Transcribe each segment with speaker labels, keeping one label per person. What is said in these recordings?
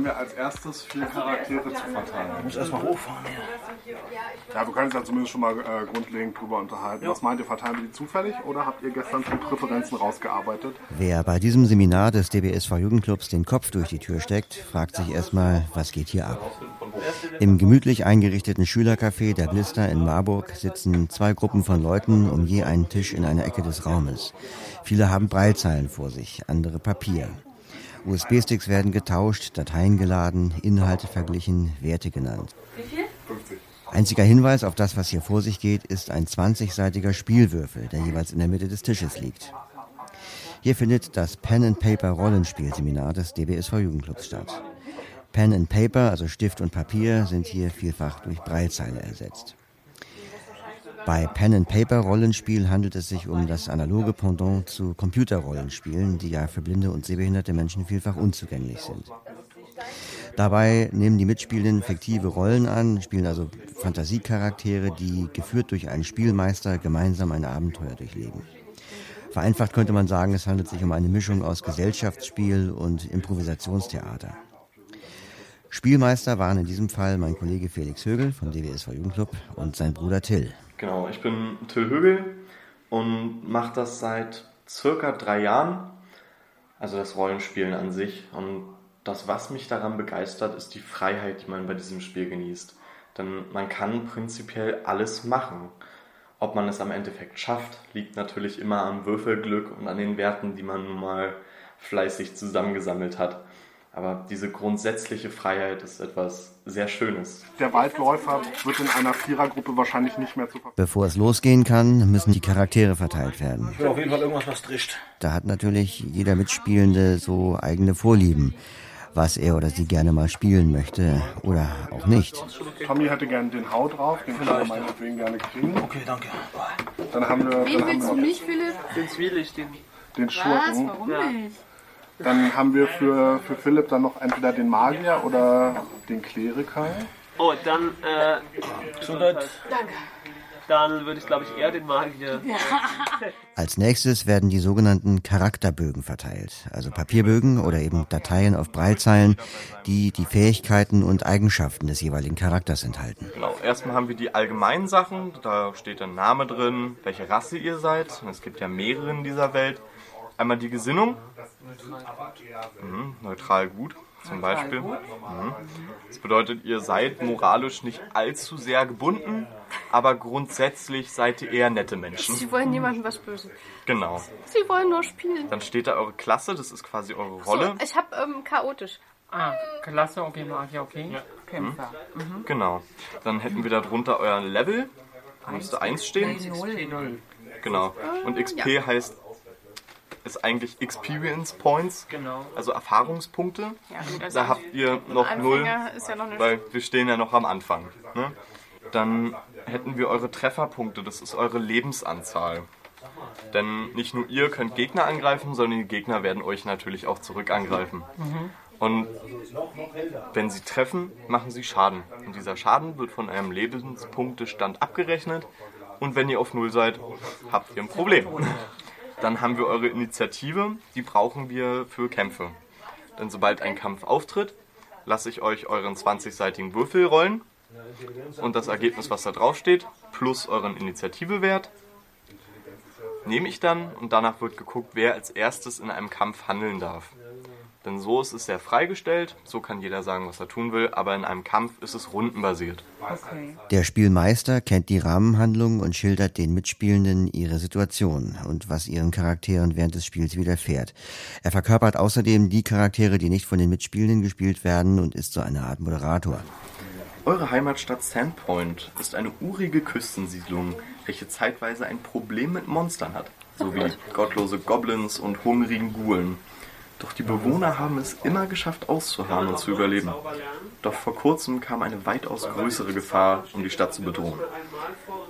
Speaker 1: haben wir als erstes vier Charaktere zu verteilen.
Speaker 2: Ich muss erstmal hochfahren hier.
Speaker 1: Ja, wir können uns ja zumindest schon mal äh, grundlegend drüber unterhalten. Was meint ihr, verteilen wir die zufällig oder habt ihr gestern schon Präferenzen rausgearbeitet?
Speaker 3: Wer bei diesem Seminar des DBSV Jugendclubs den Kopf durch die Tür steckt, fragt sich erstmal, was geht hier ab? Im gemütlich eingerichteten Schülercafé der Blister in Marburg sitzen zwei Gruppen von Leuten um je einen Tisch in einer Ecke des Raumes. Viele haben Breilzeilen vor sich, andere Papier. USB-Sticks werden getauscht, Dateien geladen, Inhalte verglichen, Werte genannt.
Speaker 4: Wie viel?
Speaker 3: Einziger Hinweis auf das, was hier vor sich geht, ist ein 20-seitiger Spielwürfel, der jeweils in der Mitte des Tisches liegt. Hier findet das Pen and Paper Rollenspielseminar des DBSV Jugendclubs statt. Pen and Paper, also Stift und Papier, sind hier vielfach durch Breilzeile ersetzt. Bei Pen and Paper Rollenspiel handelt es sich um das analoge Pendant zu Computerrollenspielen, die ja für blinde und sehbehinderte Menschen vielfach unzugänglich sind. Dabei nehmen die Mitspielenden fiktive Rollen an, spielen also Fantasiecharaktere, die geführt durch einen Spielmeister gemeinsam ein Abenteuer durchleben. Vereinfacht könnte man sagen, es handelt sich um eine Mischung aus Gesellschaftsspiel und Improvisationstheater. Spielmeister waren in diesem Fall mein Kollege Felix Högel vom DWSV Jugendclub und sein Bruder Till.
Speaker 5: Genau, ich bin Till Högel und mache das seit circa drei Jahren, also das Rollenspielen an sich. Und das, was mich daran begeistert, ist die Freiheit, die man bei diesem Spiel genießt. Denn man kann prinzipiell alles machen. Ob man es am Endeffekt schafft, liegt natürlich immer am Würfelglück und an den Werten, die man nun mal fleißig zusammengesammelt hat. Aber diese grundsätzliche Freiheit ist etwas sehr Schönes.
Speaker 1: Der Waldläufer wird in einer Vierergruppe wahrscheinlich nicht mehr zu verfolgen.
Speaker 3: Bevor es losgehen kann, müssen die Charaktere verteilt werden.
Speaker 2: Ich will auf jeden Fall irgendwas, was trischt.
Speaker 3: Da hat natürlich jeder Mitspielende so eigene Vorlieben, was er oder sie gerne mal spielen möchte oder auch nicht.
Speaker 1: Tommy hätte gerne den Hau drauf, den kann er meinetwegen gerne kriegen.
Speaker 2: Okay, danke.
Speaker 1: Dann haben wir,
Speaker 4: Wen willst du nicht, Philipp?
Speaker 6: Den Zwielichtigen.
Speaker 1: den
Speaker 4: Was?
Speaker 1: Schurken.
Speaker 4: Warum nicht?
Speaker 1: Dann haben wir für, für Philipp dann noch entweder den Magier oder den Kleriker.
Speaker 6: Oh, dann, äh,
Speaker 2: Gesundheit.
Speaker 6: dann würde ich glaube ich eher den Magier.
Speaker 3: Als nächstes werden die sogenannten Charakterbögen verteilt, also Papierbögen oder eben Dateien auf Breilzeilen, die die Fähigkeiten und Eigenschaften des jeweiligen Charakters enthalten.
Speaker 5: Genau, erstmal haben wir die allgemeinen Sachen. Da steht ein Name drin, welche Rasse ihr seid. Es gibt ja mehrere in dieser Welt. Einmal die Gesinnung. Mhm, neutral gut, zum Beispiel. Mhm. Das bedeutet, ihr seid moralisch nicht allzu sehr gebunden, aber grundsätzlich seid ihr eher nette Menschen.
Speaker 4: Sie wollen niemandem was Böses.
Speaker 5: Genau.
Speaker 4: Sie wollen nur spielen.
Speaker 5: Dann steht da eure Klasse, das ist quasi eure
Speaker 4: So,
Speaker 5: Rolle.
Speaker 4: ich habe ähm, chaotisch.
Speaker 7: Ah, Klasse, okay, Magier, okay. Kämpfer.
Speaker 5: Genau. Dann hätten wir darunter euer Level. Da müsste 1 stehen.
Speaker 7: Null.
Speaker 5: Genau. Und XP heißt, ist eigentlich Experience Points,
Speaker 7: Genau.
Speaker 5: also Erfahrungspunkte.
Speaker 4: also
Speaker 5: Da habt ihr noch null,
Speaker 4: ja noch
Speaker 5: weil wir stehen ja noch am Anfang. Ne? Dann hätten wir eure Trefferpunkte, das ist eure Lebensanzahl. Denn nicht nur ihr könnt Gegner angreifen, sondern die Gegner werden euch natürlich auch zurück angreifen. Und wenn sie treffen, machen sie Schaden. Und dieser Schaden wird von einem Lebenspunktestand abgerechnet. Und wenn ihr auf Null seid, habt ihr ein Problem. Dann haben wir eure Initiative, die brauchen wir für Kämpfe. Denn sobald ein Kampf auftritt, lasse ich euch euren 20-seitigen Würfel rollen und das Ergebnis, was da drauf steht, plus euren Initiativewert, nehme ich dann und danach wird geguckt, wer als erstes in einem Kampf handeln darf. Denn so ist es sehr freigestellt, so kann jeder sagen, was er tun will, aber in einem Kampf ist es rundenbasiert.
Speaker 7: Okay.
Speaker 3: Der Spielmeister kennt die Rahmenhandlung und schildert den Mitspielenden ihre Situation und was ihren Charakteren während des Spiels widerfährt. Er verkörpert außerdem die Charaktere, die nicht von den Mitspielenden gespielt werden und ist so eine Art Moderator.
Speaker 5: Eure Heimatstadt Sandpoint ist eine urige Küstensiedlung, welche zeitweise ein Problem mit Monstern hat, sowie gottlose Goblins und hungrigen Ghoulen. Doch die Bewohner haben es immer geschafft auszuharren und zu überleben. Doch vor kurzem kam eine weitaus größere Gefahr, um die Stadt zu bedrohen.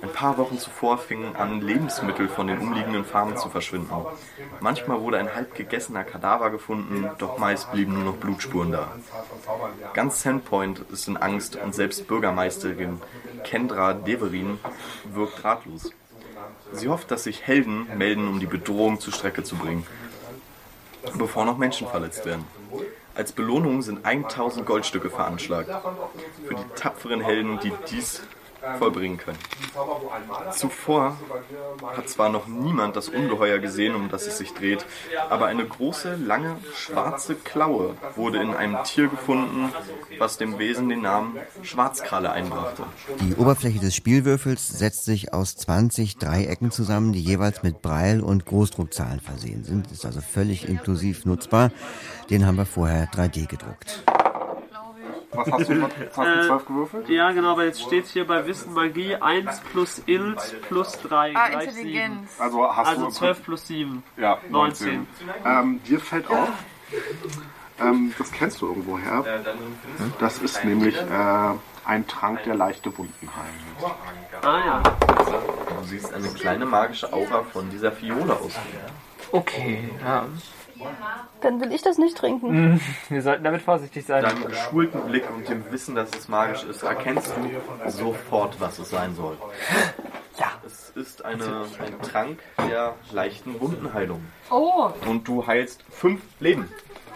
Speaker 5: Ein paar Wochen zuvor fingen an, Lebensmittel von den umliegenden Farmen zu verschwinden. Manchmal wurde ein halb gegessener Kadaver gefunden, doch meist blieben nur noch Blutspuren da. Ganz Sandpoint ist in Angst und selbst Bürgermeisterin Kendra Deverin wirkt ratlos. Sie hofft, dass sich Helden melden, um die Bedrohung zur Strecke zu bringen, bevor noch Menschen verletzt werden. Als Belohnung sind 1000 Goldstücke veranschlagt. Für die tapferen Helden, die dies vollbringen können. Zuvor hat zwar noch niemand das Ungeheuer gesehen, um das es sich dreht, aber eine große, lange, schwarze Klaue wurde in einem Tier gefunden, was dem Wesen den Namen Schwarzkralle einbrachte.
Speaker 3: Die Oberfläche des Spielwürfels setzt sich aus 20 Dreiecken zusammen, die jeweils mit Braille- und Großdruckzahlen versehen sind. Ist also völlig inklusiv nutzbar. Den haben wir vorher 3D gedruckt.
Speaker 1: Was hast du? Was hast du 12 gewürfelt?
Speaker 6: Ja, genau, aber jetzt steht hier bei Wissen Magie 1 plus Int plus 3
Speaker 4: Ah,
Speaker 6: gleich 7.
Speaker 4: Intelligenz.
Speaker 1: Also hast
Speaker 6: Also
Speaker 1: du
Speaker 6: 12 plus 7.
Speaker 1: Ja, 19.
Speaker 6: 19.
Speaker 1: Ähm, dir fällt auf, ähm, das kennst du irgendwoher. Das ist nämlich äh, ein Trank, der leichte Wunden heilt.
Speaker 6: Ah ja.
Speaker 5: Du siehst eine kleine magische Aura von dieser Fiole ausgehen.
Speaker 7: Okay, ja.
Speaker 4: Dann will ich das nicht trinken.
Speaker 7: Wir sollten damit vorsichtig sein.
Speaker 5: Deinem geschulten Blick und dem Wissen, dass es magisch ist, erkennst du sofort, was es sein soll.
Speaker 7: Ja.
Speaker 5: Es ist eine, ein Trank der leichten Wundenheilung.
Speaker 4: Oh,
Speaker 5: Und du heilst fünf Leben.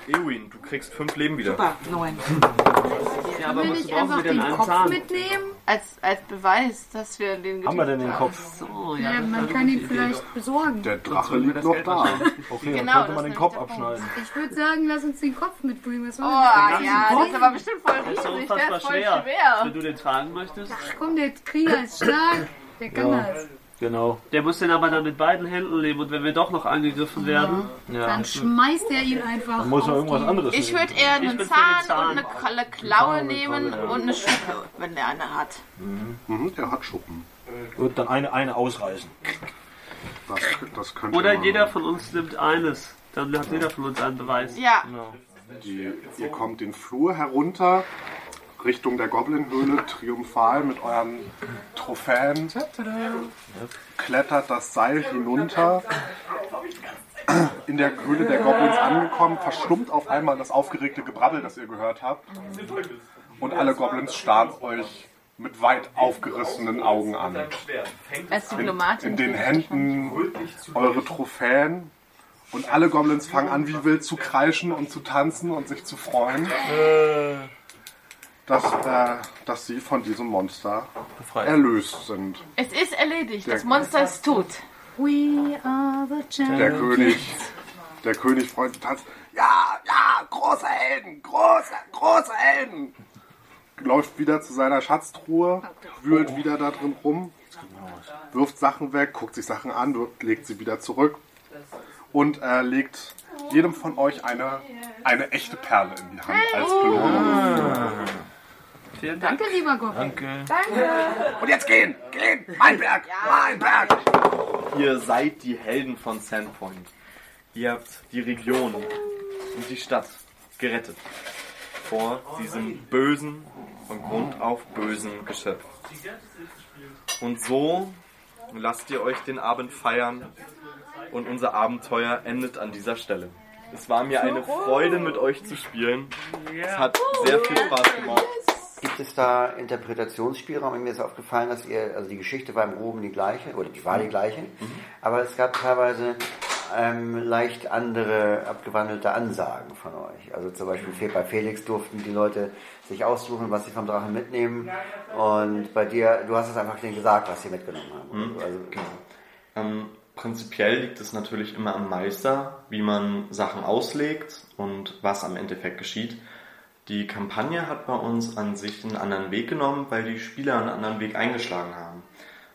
Speaker 5: Eowyn, du kriegst fünf Leben wieder.
Speaker 8: Super, neun.
Speaker 6: Ja, aber
Speaker 9: ich
Speaker 6: brauchen
Speaker 9: einfach den Kopf
Speaker 6: Zahn?
Speaker 9: mitnehmen? Als, als Beweis, dass wir den
Speaker 2: Haben wir denn den Kopf?
Speaker 6: So,
Speaker 9: Ja,
Speaker 6: ja, das
Speaker 9: man kann ihn vielleicht besorgen.
Speaker 1: Der Drache liegt noch da.
Speaker 2: Okay,
Speaker 9: Genau,
Speaker 2: dann
Speaker 9: das
Speaker 2: könnte man den Kopf abschneiden.
Speaker 9: Ich würde sagen, lass uns den Kopf mitbringen. Was
Speaker 4: oh ja, der ist aber bestimmt voll
Speaker 6: Das ist
Speaker 4: riesig.
Speaker 6: Unfassbar
Speaker 4: ist voll
Speaker 6: schwer.
Speaker 4: schwer.
Speaker 6: Wenn du den tragen möchtest.
Speaker 9: Ach komm, der Krieger ist stark. Der kann
Speaker 2: Ja.
Speaker 9: das.
Speaker 2: Genau.
Speaker 6: Der muss den aber dann mit beiden Händen nehmen und wenn wir doch noch angegriffen werden.
Speaker 2: Ja.
Speaker 9: Dann schmeißt er ihn einfach.
Speaker 2: Dann muss
Speaker 9: auf
Speaker 2: er irgendwas anderes
Speaker 4: Ich
Speaker 2: nehmen.
Speaker 4: würde eher einen Zahn,
Speaker 6: Zahn.
Speaker 4: und eine Klaue nehmen
Speaker 2: ja.
Speaker 4: und eine Schuppe, wenn der eine hat.
Speaker 1: Mhm, der hat Schuppen.
Speaker 2: Gut, dann eine, eine ausreißen.
Speaker 1: Das, das
Speaker 6: Oder jeder von uns nimmt eines. Dann hat jeder von uns einen Beweis.
Speaker 4: Ja,
Speaker 1: Die, ihr kommt den Flur herunter, Richtung der Goblin-Höhle, triumphal mit euren Trophäen. Klettert das Seil hinunter. In der Höhle der Goblins angekommen, verstummt auf einmal das aufgeregte Gebrabbel, das ihr gehört habt. Und alle Goblins starren euch mit weit aufgerissenen Augen an. In, in den Händen eure Trophäen. Und alle Goblins fangen an, wie wild zu kreischen und zu tanzen und sich zu freuen, dass, äh, dass sie von diesem Monster erlöst sind.
Speaker 4: Es ist erledigt. Das Monster ist tot.
Speaker 9: We are the
Speaker 1: Der
Speaker 9: champions.
Speaker 1: König, der König freut sich tanzt. Ja, ja, große Helden, große, große Helden. Läuft wieder zu seiner Schatztruhe, wühlt wieder da drin rum, wirft Sachen weg, guckt sich Sachen an, legt sie wieder zurück und äh, legt jedem von euch eine, eine echte Perle in die Hand als Belohnung.
Speaker 6: Vielen Dank.
Speaker 9: Danke, lieber Goblin.
Speaker 1: Und jetzt gehen, gehen, mein Berg, mein Berg.
Speaker 5: Ihr seid die Helden von Sandpoint. Ihr habt die Region und die Stadt gerettet vor diesem bösen, von Grund auf bösen Geschöpf. Und so lasst ihr euch den Abend feiern und unser Abenteuer endet an dieser Stelle. Es war mir eine Freude, mit euch zu spielen. Es hat sehr viel Spaß gemacht.
Speaker 3: Gibt es da Interpretationsspielraum? Mir ist aufgefallen, dass ihr, also die Geschichte war im Groben die gleiche, oder die war die gleiche, aber es gab teilweise ähm, leicht andere, abgewandelte Ansagen von euch. Also zum Beispiel bei Felix durften die Leute sich aussuchen, was sie vom Drachen mitnehmen und bei dir, du hast es einfach denen gesagt, was sie mitgenommen haben. Also,
Speaker 5: Ähm, prinzipiell liegt es natürlich immer am Meister, wie man Sachen auslegt und was am Endeffekt geschieht. Die Kampagne hat bei uns an sich einen anderen Weg genommen, weil die Spieler einen anderen Weg eingeschlagen haben.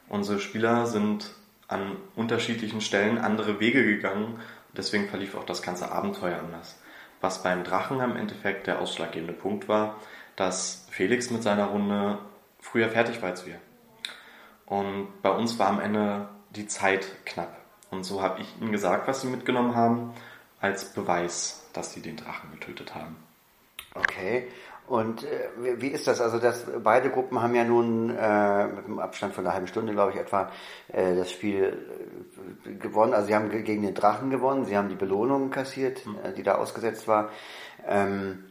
Speaker 5: Unsere Spieler sind an unterschiedlichen Stellen andere Wege gegangen deswegen verlief auch das ganze Abenteuer anders. Was beim Drachen am Endeffekt der ausschlaggebende Punkt war, dass Felix mit seiner Runde früher fertig war als wir. Und bei uns war am Ende die Zeit knapp. Und so habe ich ihnen gesagt, was sie mitgenommen haben, als Beweis, dass sie den Drachen getötet haben.
Speaker 3: Okay. Und äh, wie- ist das? Also das, beide Gruppen haben ja nun äh, mit einem Abstand von einer halben Stunde, glaube ich, etwa äh, das Spiel äh, gewonnen. Also sie haben ge- gegen den Drachen gewonnen, sie haben die Belohnung kassiert, äh, die da ausgesetzt war. Ähm,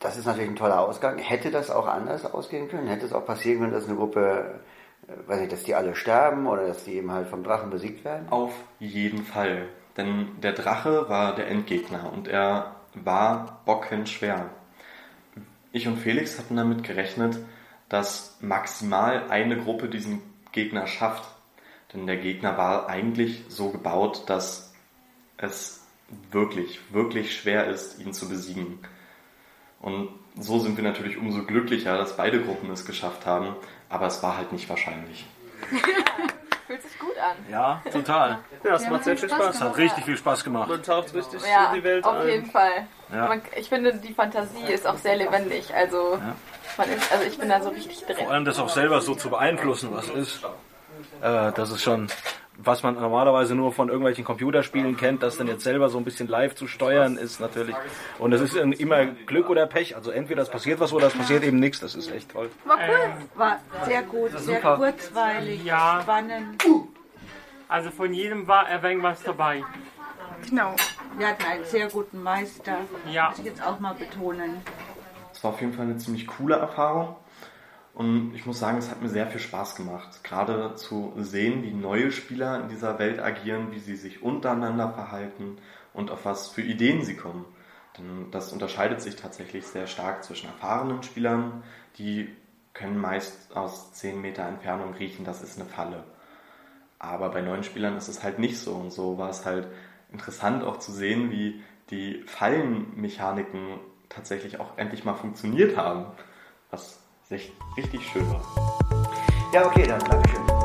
Speaker 3: das ist natürlich ein toller Ausgang. Hätte das auch anders ausgehen können? Hätte es auch passieren können, dass eine Gruppe, äh, weiß nicht, dass die alle sterben oder dass die eben halt vom Drachen besiegt werden?
Speaker 5: Auf jeden Fall. Denn der Drache war der Endgegner und er war bockenschwer. Ich und Felix hatten damit gerechnet, dass maximal eine Gruppe diesen Gegner schafft. Denn der Gegner war eigentlich so gebaut, dass es wirklich, wirklich schwer ist, ihn zu besiegen. Und so sind wir natürlich umso glücklicher, dass beide Gruppen es geschafft haben, aber es war halt nicht wahrscheinlich.
Speaker 8: Gut an.
Speaker 2: Ja, total.
Speaker 6: Ja, es macht sehr viel Spaß.
Speaker 2: Es hat richtig viel Spaß gemacht.
Speaker 6: Man taucht richtig
Speaker 8: Ja,
Speaker 6: in die Welt
Speaker 8: auf
Speaker 6: ein.
Speaker 8: jeden Fall.
Speaker 2: Ja.
Speaker 8: Man, ich finde, die Fantasie ist auch sehr lebendig. Also, man ist, also ich bin da so richtig drin.
Speaker 2: Vor allem das auch selber so zu beeinflussen, was ist. Äh, das ist schon, was man normalerweise nur von irgendwelchen Computerspielen kennt, das dann jetzt selber so ein bisschen live zu steuern ist natürlich. Und es ist immer Glück oder Pech. Also entweder es passiert was oder es passiert eben nichts. Das ist echt toll.
Speaker 8: War cool.
Speaker 10: War sehr gut, sehr kurzweilig,
Speaker 7: Ja.
Speaker 10: spannend.
Speaker 7: Also von jedem war wenig was dabei.
Speaker 10: Genau. Wir hatten einen sehr guten Meister.
Speaker 7: Ja.
Speaker 10: Muss ich jetzt auch mal betonen.
Speaker 5: Es war auf jeden Fall eine ziemlich coole Erfahrung. Und ich muss sagen, es hat mir sehr viel Spaß gemacht. Gerade zu sehen, wie neue Spieler in dieser Welt agieren, wie sie sich untereinander verhalten und auf was für Ideen sie kommen. Denn das unterscheidet sich tatsächlich sehr stark zwischen erfahrenen Spielern, die können meist aus 10 Meter Entfernung riechen, das ist eine Falle. Aber bei neuen Spielern ist es halt nicht so. Und so war es halt interessant auch zu sehen, wie die Fallenmechaniken tatsächlich auch endlich mal funktioniert haben. Was echt richtig schön war.
Speaker 3: Ja, okay, dann Dankeschön.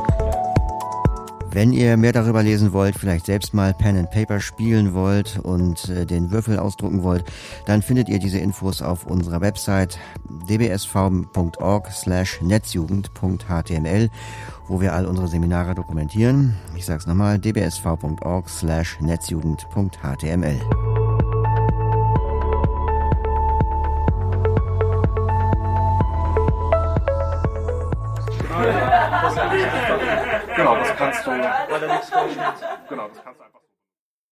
Speaker 3: Wenn ihr mehr darüber lesen wollt, vielleicht selbst mal Pen and Paper spielen wollt und äh, den Würfel ausdrucken wollt, dann findet ihr diese Infos auf unserer Website dbsv.org/netzjugend.html, wo wir all unsere Seminare dokumentieren. Ich sage es nochmal: dbsv.org/netzjugend.html.
Speaker 1: Du.
Speaker 6: Weil er nichts vorschlägt.
Speaker 1: Genau, das kannst du einfach.